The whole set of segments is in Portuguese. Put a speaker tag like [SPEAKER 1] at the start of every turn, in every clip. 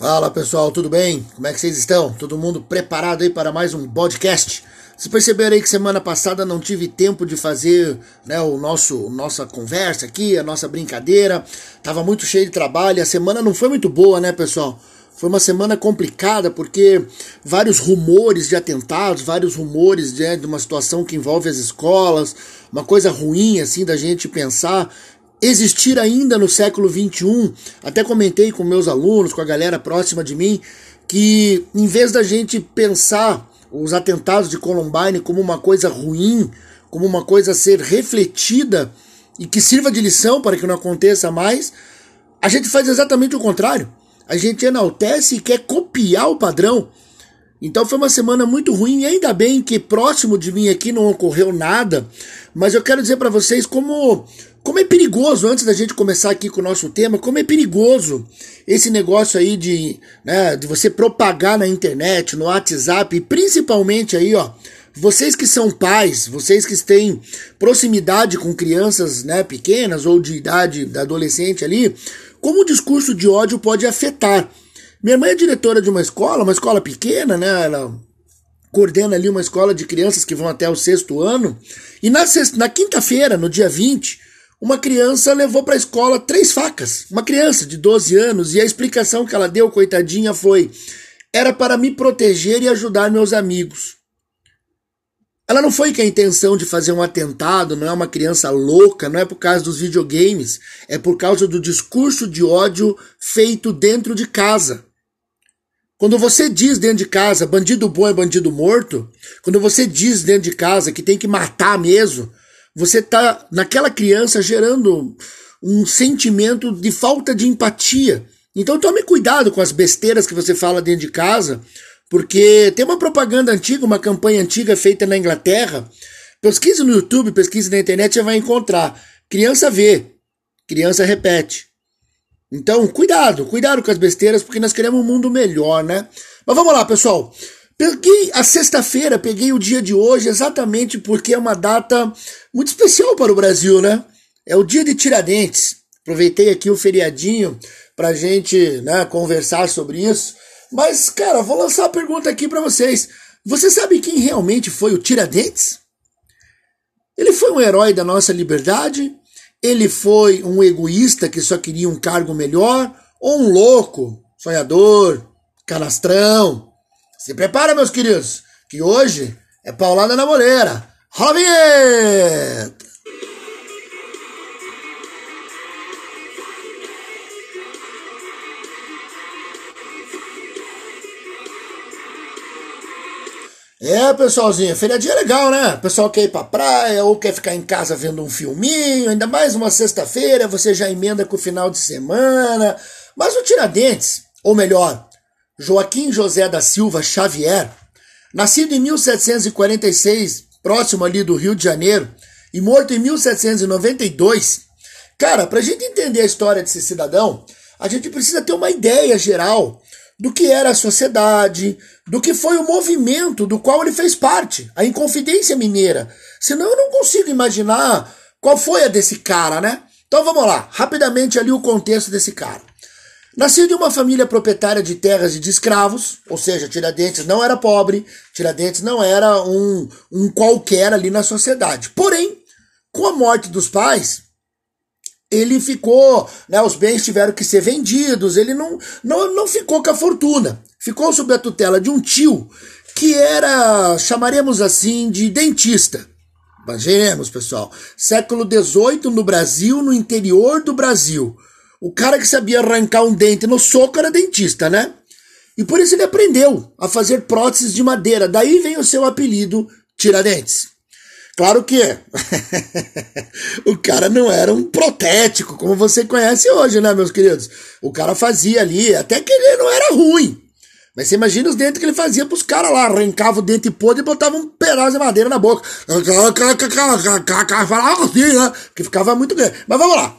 [SPEAKER 1] Fala pessoal, tudo bem? Como é que vocês estão? Todo mundo preparado aí para mais um podcast? Vocês perceberam aí que semana passada não tive tempo de fazer né, o nosso nossa conversa aqui, a nossa brincadeira. Tava muito cheio de trabalho. A semana não foi muito boa, né, pessoal? Foi uma semana complicada porque vários rumores de atentados, vários rumores de, de uma situação que envolve as escolas, uma coisa ruim assim da gente pensar existir ainda no século 21. Até comentei com meus alunos, com a galera próxima de mim, que em vez da gente pensar os atentados de Columbine como uma coisa ruim, como uma coisa a ser refletida e que sirva de lição para que não aconteça mais, a gente faz exatamente o contrário. A gente enaltece e quer copiar o padrão. Então foi uma semana muito ruim e ainda bem que próximo de mim aqui não ocorreu nada, mas eu quero dizer para vocês como como é perigoso, antes da gente começar aqui com o nosso tema, como é perigoso esse negócio aí de, né, de você propagar na internet, no WhatsApp, e principalmente aí, ó, vocês que são pais, vocês que têm proximidade com crianças né, pequenas ou de idade da adolescente ali, como o discurso de ódio pode afetar. Minha mãe é diretora de uma escola, uma escola pequena, né? Ela coordena ali uma escola de crianças que vão até o sexto ano. E na, na quinta-feira, no dia 20, uma criança levou para a escola três facas. Uma criança de 12 anos, e a explicação que ela deu, coitadinha, foi: era para me proteger e ajudar meus amigos. Ela não foi com a intenção de fazer um atentado, não é uma criança louca, não é por causa dos videogames, é por causa do discurso de ódio feito dentro de casa. Quando você diz dentro de casa, bandido bom é bandido morto, quando você diz dentro de casa que tem que matar mesmo, você está naquela criança gerando um sentimento de falta de empatia. Então tome cuidado com as besteiras que você fala dentro de casa, porque tem uma propaganda antiga, uma campanha antiga feita na Inglaterra. Pesquise no YouTube, pesquise na internet, você vai encontrar. Criança vê, criança repete. Então, cuidado, cuidado com as besteiras, porque nós queremos um mundo melhor, né? Mas vamos lá, pessoal. Peguei a sexta-feira, peguei o dia de hoje exatamente porque é uma data muito especial para o Brasil, né? É o dia de Tiradentes. Aproveitei aqui o feriadinho para gente né, conversar sobre isso. Mas, cara, vou lançar a pergunta aqui para vocês. Você sabe quem realmente foi o Tiradentes? Ele foi um herói da nossa liberdade? Ele foi um egoísta que só queria um cargo melhor? Ou um louco, sonhador, canastrão? Se prepara, meus queridos, que hoje é paulada na moleira. Rola a vinheta! É, pessoalzinho, feriadinha é legal, né? O pessoal quer ir pra praia ou quer ficar em casa vendo um filminho, ainda mais uma sexta-feira, você já emenda com o final de semana. Mas o Tiradentes, ou melhor, Joaquim José da Silva Xavier, nascido em 1746, próximo ali do Rio de Janeiro, e morto em 1792. Cara, para a gente entender a história desse cidadão, a gente precisa ter uma ideia geral do que era a sociedade, do que foi o movimento do qual ele fez parte, a Inconfidência Mineira. Senão eu não consigo imaginar qual foi a desse cara, né? Então vamos lá, rapidamente ali o contexto desse cara. Nascido em uma família proprietária de terras e de escravos, ou seja, Tiradentes não era pobre, Tiradentes não era um, um qualquer ali na sociedade. Porém, com a morte dos pais, ele ficou, né, os bens tiveram que ser vendidos, ele não, não, não ficou com a fortuna. Ficou sob a tutela de um tio que era, chamaremos assim, de dentista. Imaginemos, pessoal, século XVIII no Brasil, no interior do Brasil. O cara que sabia arrancar um dente no soco era dentista, né? E por isso ele aprendeu a fazer próteses de madeira. Daí vem o seu apelido Tiradentes. Claro que o cara não era um protético, como você conhece hoje, né, meus queridos? O cara fazia ali, até que ele não era ruim. Mas você imagina os dentes que ele fazia pros caras lá, arrancava o dente podre e botava um pedaço de madeira na boca. Falava assim, né? Que ficava muito grande. Mas vamos lá.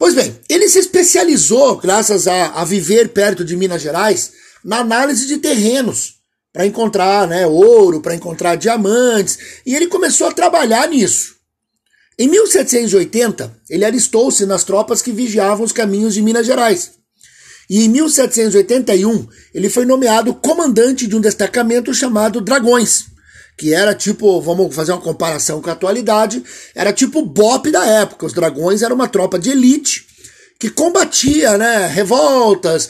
[SPEAKER 1] Pois bem, ele se especializou, graças a, a viver perto de Minas Gerais, na análise de terrenos, para encontrar né, ouro, para encontrar diamantes, e ele começou a trabalhar nisso. Em 1780, ele alistou-se nas tropas que vigiavam os caminhos de Minas Gerais. E em 1781, ele foi nomeado comandante de um destacamento chamado Dragões, que era tipo, vamos fazer uma comparação com a atualidade, era tipo BOP da época. Os Dragões era uma tropa de elite que combatia, né, revoltas,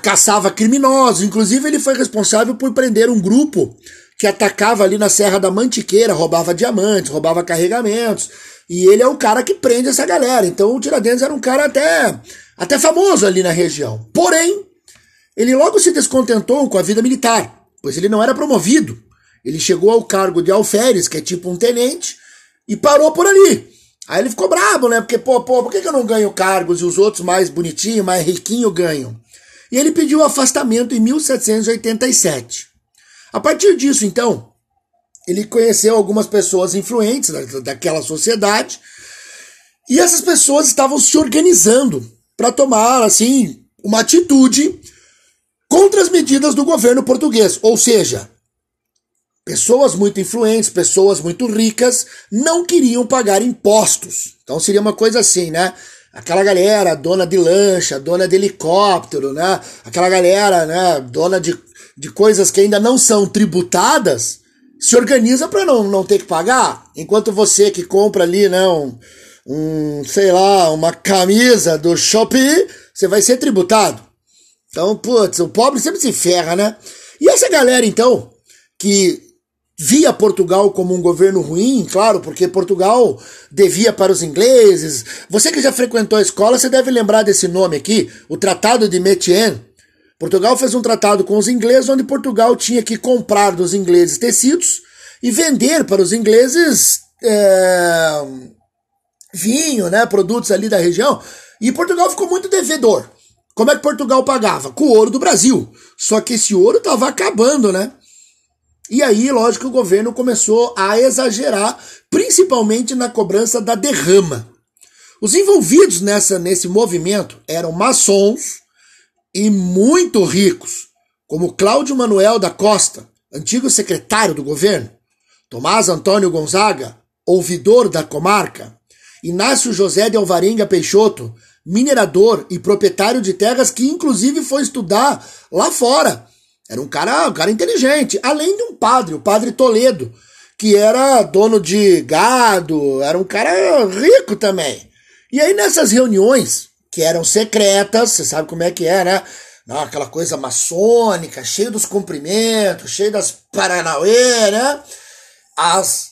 [SPEAKER 1] caçava criminosos. Inclusive, ele foi responsável por prender um grupo que atacava ali na Serra da Mantiqueira, roubava diamantes, roubava carregamentos. E ele é o cara que prende essa galera. Então o Tiradentes era um cara até, até famoso ali na região. Porém, ele logo se descontentou com a vida militar, pois ele não era promovido. Ele chegou ao cargo de alferes, que é tipo um tenente, e parou por ali. Aí ele ficou brabo, né? Porque, pô, pô, por que, eu não ganho cargos e os outros mais bonitinhos, mais riquinhos ganham? E ele pediu afastamento em 1787. A partir disso, então, ele conheceu algumas pessoas influentes daquela sociedade e essas pessoas estavam se organizando para tomar, assim, uma atitude contra as medidas do governo português. Ou seja, pessoas muito influentes, pessoas muito ricas não queriam pagar impostos. Então seria uma coisa assim, né? aquela galera, dona de lancha, dona de helicóptero, né? Aquela galera, né, dona de, de coisas que ainda não são tributadas, se organiza para não, não ter que pagar. Enquanto você que compra ali, né, um, um, sei lá, uma camisa do Shopee, você vai ser tributado. Então, putz, o pobre sempre se ferra, né? E essa galera, então, que via Portugal como um governo ruim, claro, porque Portugal devia para os ingleses. Você que já frequentou a escola, você deve lembrar desse nome aqui, o Tratado de Metienne. Portugal fez um tratado com os ingleses, onde Portugal tinha que comprar dos ingleses tecidos e vender para os ingleses é, vinho, né, produtos ali da região. E Portugal ficou muito devedor. Como é que Portugal pagava? Com o ouro do Brasil. Só que esse ouro estava acabando, né? E aí, lógico, o governo começou a exagerar, principalmente na cobrança da derrama. Os envolvidos nessa, nesse movimento eram maçons e muito ricos, como Cláudio Manuel da Costa, antigo secretário do governo, Tomás Antônio Gonzaga, ouvidor da comarca, Inácio José de Alvarenga Peixoto, minerador e proprietário de terras que inclusive foi estudar lá fora era um cara, um cara inteligente, além de um padre, o padre Toledo, que era dono de gado, era um cara rico também. E aí nessas reuniões, que eram secretas, você sabe como é que é, né? Aquela coisa maçônica, cheio dos cumprimentos, cheio das paranauê, né? As,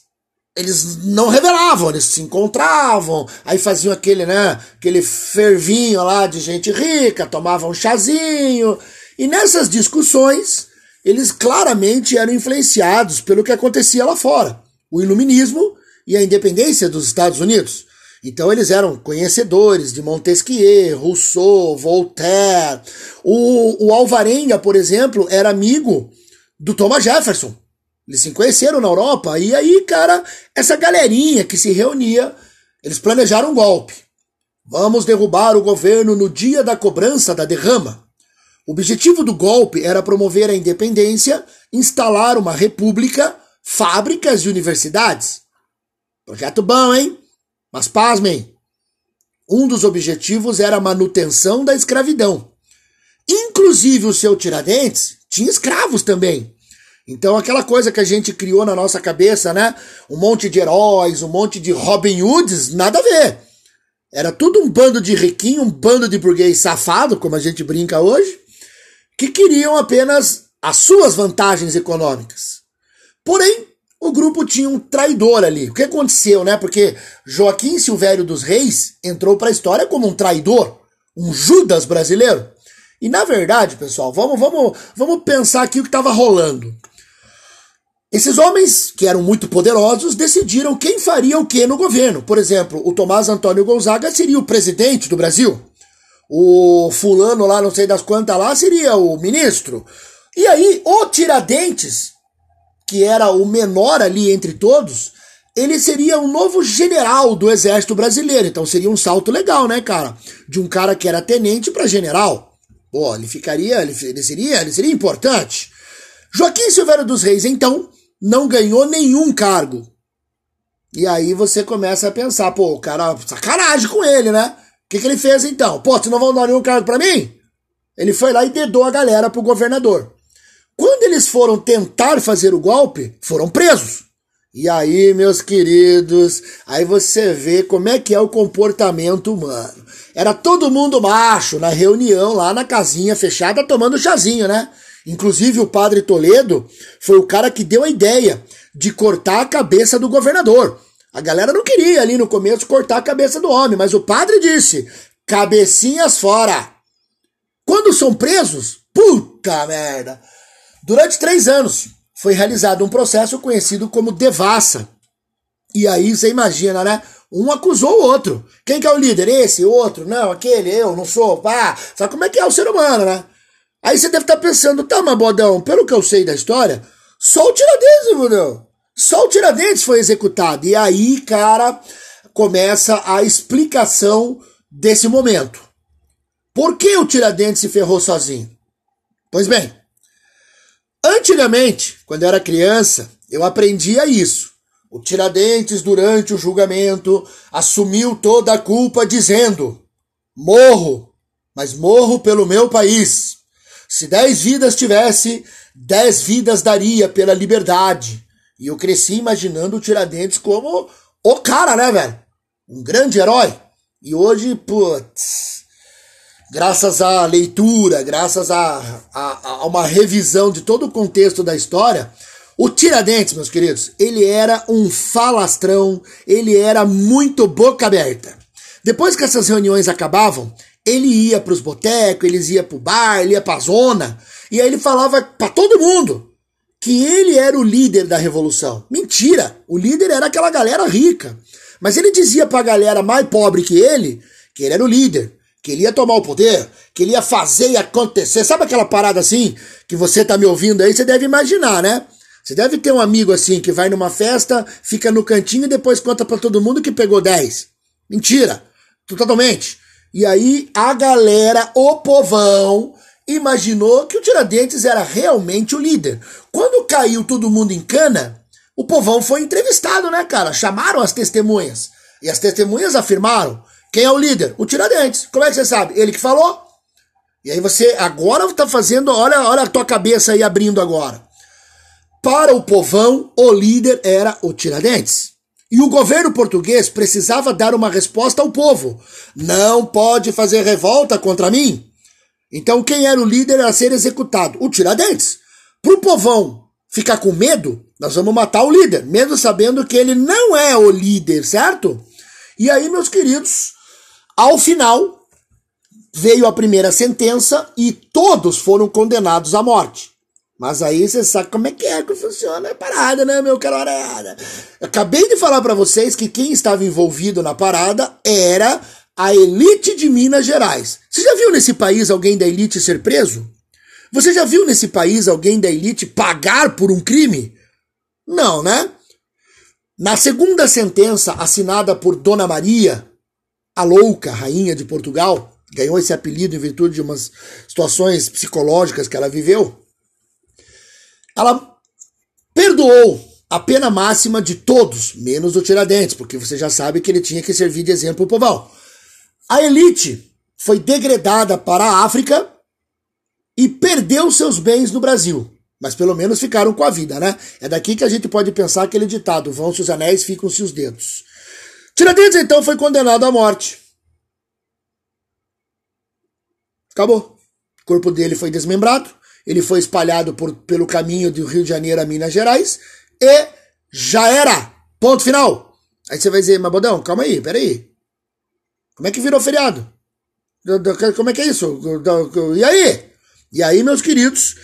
[SPEAKER 1] eles não revelavam, eles se encontravam, aí faziam aquele, né, aquele fervinho lá de gente rica, tomavam um chazinho, e nessas discussões, eles claramente eram influenciados pelo que acontecia lá fora, o iluminismo e a independência dos Estados Unidos. Então eles eram conhecedores de Montesquieu, Rousseau, Voltaire. O, o Alvarenga, por exemplo, era amigo do Thomas Jefferson. Eles se conheceram na Europa e aí, cara, essa galerinha que se reunia, eles planejaram um golpe. Vamos derrubar o governo no dia da cobrança da derrama. O objetivo do golpe era promover a independência, instalar uma república, fábricas e universidades. Projeto bom, hein? Mas pasmem, um dos objetivos era a manutenção da escravidão. Inclusive o seu Tiradentes tinha escravos também. Então aquela coisa que a gente criou na nossa cabeça, né? Um monte de heróis, um monte de Robin Hoods, nada a ver. Era tudo um bando de riquinho, um bando de burguês safado, como a gente brinca hoje que queriam apenas as suas vantagens econômicas. Porém, o grupo tinha um traidor ali. O que aconteceu, né? Porque Joaquim Silvério dos Reis entrou para a história como um traidor, um Judas brasileiro. E na verdade, pessoal, vamos, vamos, vamos pensar aqui o que estava rolando. Esses homens, que eram muito poderosos, decidiram quem faria o que no governo. Por exemplo, o Tomás Antônio Gonzaga seria o presidente do Brasil o fulano lá, não sei das quantas lá, seria o ministro. E aí, o Tiradentes, que era o menor ali entre todos, ele seria um novo general do exército brasileiro. Então seria um salto legal, né, cara? De um cara que era tenente para general. Pô, ele ficaria, ele, ele, seria, ele seria importante. Joaquim Silveira dos Reis, então, não ganhou nenhum cargo. E aí você começa a pensar, pô, o cara, sacanagem com ele, né? Que, que ele fez então? Pô, vocês não vão dar nenhum cargo para mim? Ele foi lá e dedou a galera pro governador. Quando eles foram tentar fazer o golpe, foram presos. E aí, meus queridos, aí você vê como é que é o comportamento humano. Era todo mundo macho na reunião lá na casinha fechada tomando chazinho, né? Inclusive o padre Toledo foi o cara que deu a ideia de cortar a cabeça do governador. A galera não queria ali no começo cortar a cabeça do homem, mas o padre disse: cabecinhas fora. Quando são presos, puta merda. Durante três anos foi realizado um processo conhecido como devassa. E aí você imagina, né? Um acusou o outro. Quem que é o líder? Esse, outro, não, aquele, eu, não sou, pá. Sabe como é que é o ser humano, né? Aí você deve estar tá pensando, tá, mas bodão, pelo que eu sei da história, só o Tiradentes, bodão. Só o Tiradentes foi executado. E aí, cara, começa a explicação desse momento. Por que o Tiradentes se ferrou sozinho? Pois bem, antigamente, quando eu era criança, eu aprendia isso. O Tiradentes, durante o julgamento, assumiu toda a culpa, dizendo: Morro, mas morro pelo meu país. Se dez vidas tivesse, dez vidas daria pela liberdade. E eu cresci imaginando o Tiradentes como o cara, né, velho? Um grande herói. E hoje, putz, graças à leitura, graças a, a, a uma revisão de todo o contexto da história, o Tiradentes, meus queridos, ele era um falastrão, ele era muito boca aberta. Depois que essas reuniões acabavam, ele ia para os botecos, ele ia para o bar, ele ia para zona, e aí ele falava para todo mundo que ele era o líder da revolução. Mentira! O líder era aquela galera rica. Mas ele dizia para a galera mais pobre que ele que ele era o líder, que ele ia tomar o poder, que ele ia fazer e acontecer. Sabe aquela parada assim que você tá me ouvindo aí? Você deve imaginar, né? Você deve ter um amigo assim que vai numa festa, fica no cantinho e depois conta para todo mundo que pegou 10. Mentira! Totalmente. E aí a galera, o povão, imaginou que o Tiradentes era realmente o líder. Quando caiu todo mundo em cana, o povão foi entrevistado, né, cara? Chamaram as testemunhas. E as testemunhas afirmaram: quem é o líder? O Tiradentes. Como é que você sabe? Ele que falou. E aí você agora está fazendo, olha, olha a tua cabeça aí abrindo agora. Para o povão, o líder era o Tiradentes. E o governo português precisava dar uma resposta ao povo. Não pode fazer revolta contra mim. Então quem era o líder a ser executado? O Tiradentes. Para o povão ficar com medo, nós vamos matar o líder, mesmo sabendo que ele não é o líder, certo? E aí, meus queridos, ao final veio a primeira sentença e todos foram condenados à morte. Mas aí você sabe como é que é que funciona a parada, né, meu camarada? Acabei de falar para vocês que quem estava envolvido na parada era a elite de Minas Gerais. Você já viu nesse país alguém da elite ser preso? Você já viu nesse país alguém da elite pagar por um crime? Não, né? Na segunda sentença assinada por Dona Maria, a louca rainha de Portugal, ganhou esse apelido em virtude de umas situações psicológicas que ela viveu, ela perdoou a pena máxima de todos, menos o Tiradentes, porque você já sabe que ele tinha que servir de exemplo pro povão. A elite foi degradada para a África e perdeu seus bens no Brasil. Mas pelo menos ficaram com a vida, né? É daqui que a gente pode pensar aquele ditado: vão-se os anéis, ficam-se os dedos. Tiradentes então foi condenado à morte. Acabou. O corpo dele foi desmembrado, ele foi espalhado por, pelo caminho do Rio de Janeiro a Minas Gerais e já era. Ponto final. Aí você vai dizer, mas Bodão, calma aí, peraí. Como é que virou feriado? Como é que é isso? E aí? E aí, meus queridos,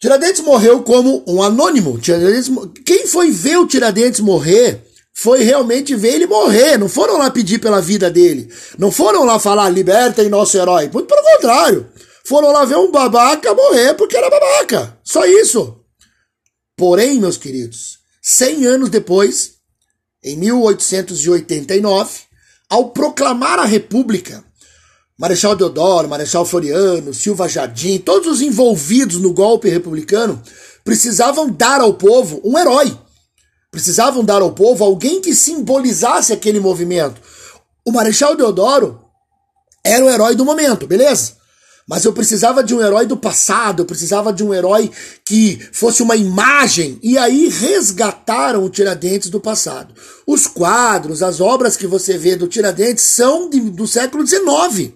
[SPEAKER 1] Tiradentes morreu como um anônimo. Tiradentes, quem foi ver o Tiradentes morrer foi realmente ver ele morrer. Não foram lá pedir pela vida dele. Não foram lá falar, libertem nosso herói. Muito pelo contrário. Foram lá ver um babaca morrer porque era babaca. Só isso. Porém, meus queridos, 100 anos depois, em 1889, ao proclamar a República, Marechal Deodoro, Marechal Floriano, Silva Jardim, todos os envolvidos no golpe republicano precisavam dar ao povo um herói. Precisavam dar ao povo alguém que simbolizasse aquele movimento. O Marechal Deodoro era o herói do momento, beleza? Mas eu precisava de um herói do passado, eu precisava de um herói que fosse uma imagem. E aí resgataram o Tiradentes do passado. Os quadros, as obras que você vê do Tiradentes são de, do século XIX.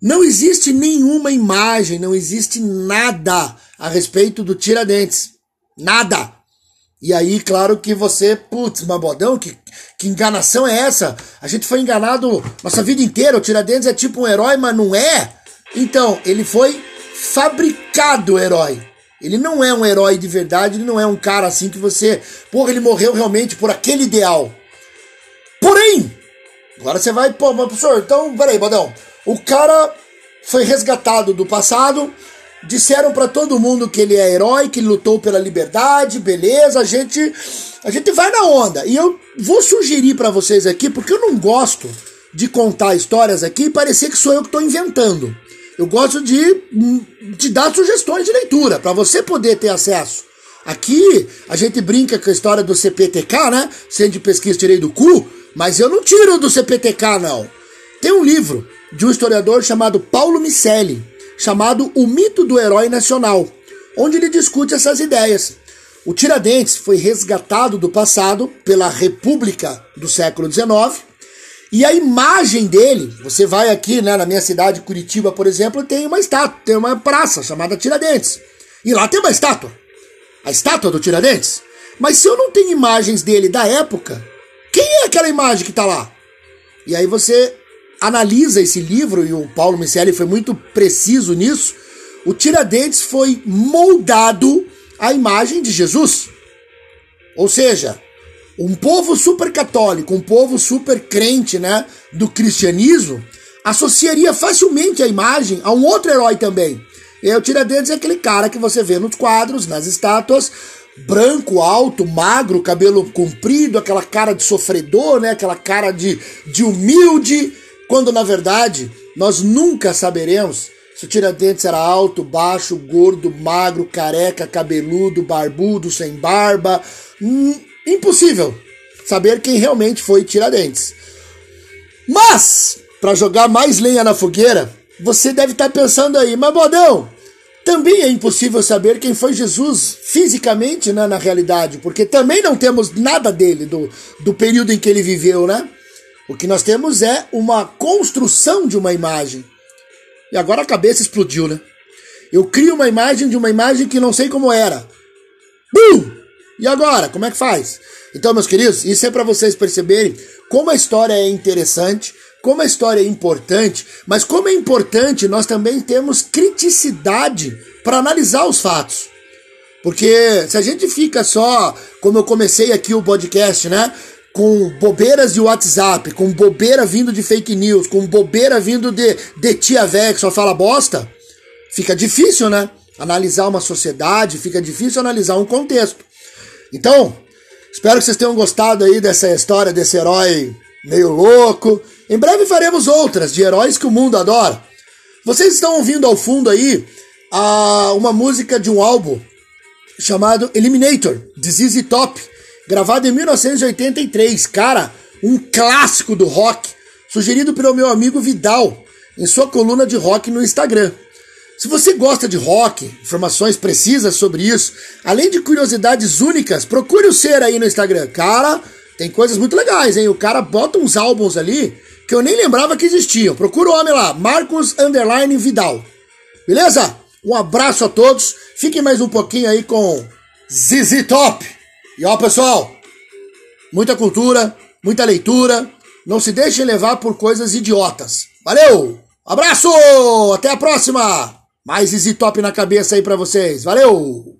[SPEAKER 1] Não existe nenhuma imagem, não existe nada a respeito do Tiradentes. Nada. E aí, claro que você, putz, Mabodão, que, que enganação é essa? A gente foi enganado nossa vida inteira. O Tiradentes é tipo um herói, mas não é. Então, ele foi fabricado herói. Ele não é um herói de verdade, ele não é um cara assim que você. Porra, ele morreu realmente por aquele ideal. Porém, agora você vai, pô, mas professor, então, peraí, Badão. O cara foi resgatado do passado, disseram para todo mundo que ele é herói, que ele lutou pela liberdade, beleza, a gente a gente vai na onda. E eu vou sugerir para vocês aqui, porque eu não gosto de contar histórias aqui e parecer que sou eu que estou inventando. Eu gosto de, de dar sugestões de leitura, para você poder ter acesso. Aqui a gente brinca com a história do CPTK, né? Centro de Pesquisa Tirei do Cu, mas eu não tiro do CPTK, não. Tem um livro de um historiador chamado Paulo Micelli, chamado O Mito do Herói Nacional, onde ele discute essas ideias. O Tiradentes foi resgatado do passado pela República do século XIX e a imagem dele, você vai aqui, né, na minha cidade, Curitiba, por exemplo, tem uma estátua, tem uma praça chamada Tiradentes. E lá tem uma estátua. A estátua do Tiradentes. Mas se eu não tenho imagens dele da época, quem é aquela imagem que está lá? E aí você analisa esse livro, e o Paulo Micelli foi muito preciso nisso. O Tiradentes foi moldado à imagem de Jesus. Ou seja, um povo super católico, um povo super crente, né, do cristianismo, associaria facilmente a imagem a um outro herói também. E aí o Tiradentes é aquele cara que você vê nos quadros, nas estátuas, branco, alto, magro, cabelo comprido, aquela cara de sofredor, né, aquela cara de, de humilde, quando na verdade nós nunca saberemos se o Tiradentes era alto, baixo, gordo, magro, careca, cabeludo, barbudo, sem barba. Hum, impossível saber quem realmente foi Tiradentes. Mas, para jogar mais lenha na fogueira, você deve estar tá pensando aí, mas Bodão, também é impossível saber quem foi Jesus fisicamente, né, na realidade, porque também não temos nada dele, do, do período em que ele viveu, né? O que nós temos é uma construção de uma imagem. E agora a cabeça explodiu, né? Eu crio uma imagem de uma imagem que não sei como era. Bum! E agora? Como é que faz? Então, meus queridos, isso é para vocês perceberem como a história é interessante, como a história é importante, mas como é importante nós também temos criticidade para analisar os fatos. Porque se a gente fica só, como eu comecei aqui o podcast, né? Com bobeiras de WhatsApp, com bobeira vindo de fake news, com bobeira vindo de, de tia véia que só fala bosta, fica difícil, né? Analisar uma sociedade, fica difícil analisar um contexto. Então, espero que vocês tenham gostado aí dessa história desse herói meio louco. Em breve faremos outras de heróis que o mundo adora. Vocês estão ouvindo ao fundo aí a, uma música de um álbum chamado Eliminator, de ZZ Top, gravado em 1983. Cara, um clássico do rock, sugerido pelo meu amigo Vidal, em sua coluna de rock no Instagram. Se você gosta de rock, informações precisas sobre isso, além de curiosidades únicas, procure o Ser aí no Instagram. Cara, tem coisas muito legais, hein? O cara bota uns álbuns ali que eu nem lembrava que existiam. Procura o homem lá, Marcos Underline Vidal. Beleza? Um abraço a todos. Fiquem mais um pouquinho aí com ZZ Top. E ó, pessoal, muita cultura, muita leitura. Não se deixem levar por coisas idiotas. Valeu! Abraço! Até a próxima! Mais Easy Top na cabeça aí para vocês. Valeu!